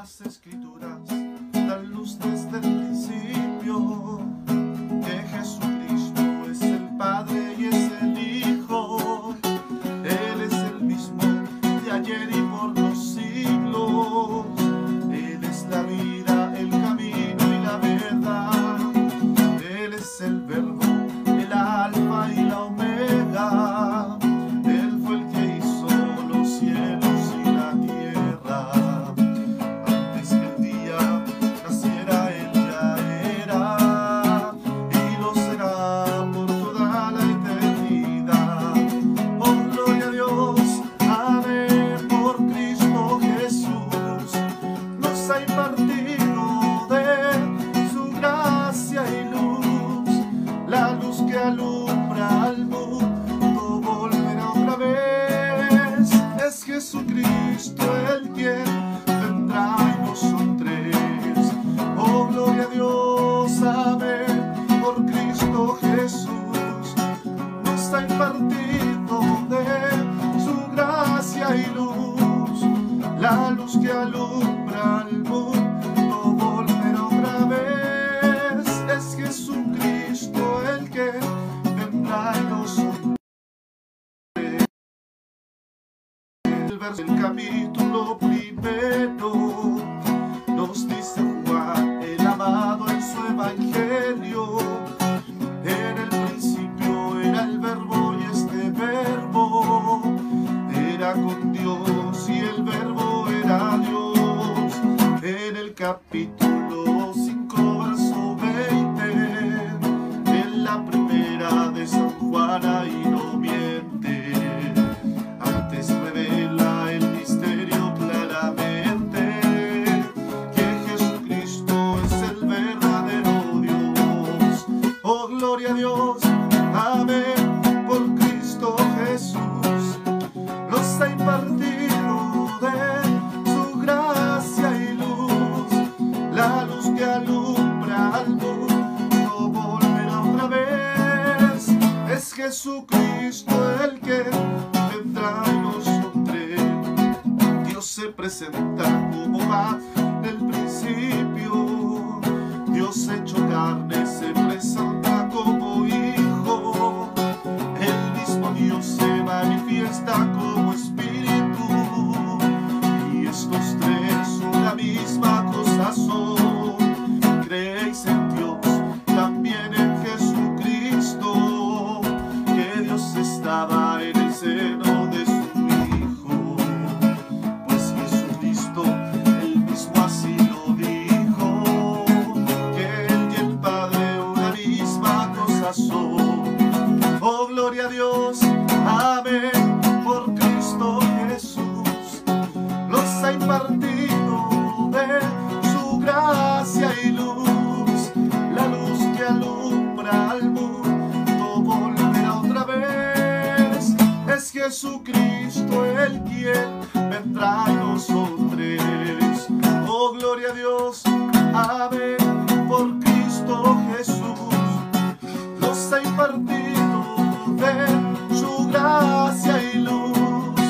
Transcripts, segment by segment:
las escrituras dan luz desde el principio que Jesucristo es el Padre y es el Hijo. Él es el mismo de ayer y por los siglos. Él es la vida, el camino y la verdad. Él es el verbo, Jesucristo el quien vendrá y nosotros. Oh, gloria a Dios, amén, por Cristo Jesús. Nos ha impartido de su gracia y luz. La luz que alumbra el verso capítulo primero nos dice Juan, el amado en su evangelio. En el principio era el verbo y este verbo era con Dios y el verbo era Dios. En el capítulo Jesucristo el que vendrá y nosotros. Dios se presenta como va del principio. Dios hecho carne se presenta Jesucristo el quien vendrá a nosotros. Oh, gloria a Dios, amén, por Cristo Jesús nos ha impartido de su gracia y luz,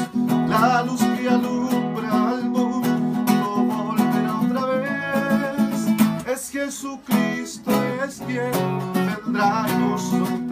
la luz que alumbra al mundo volverá otra vez. Es Jesucristo, es quien vendrá a nosotros.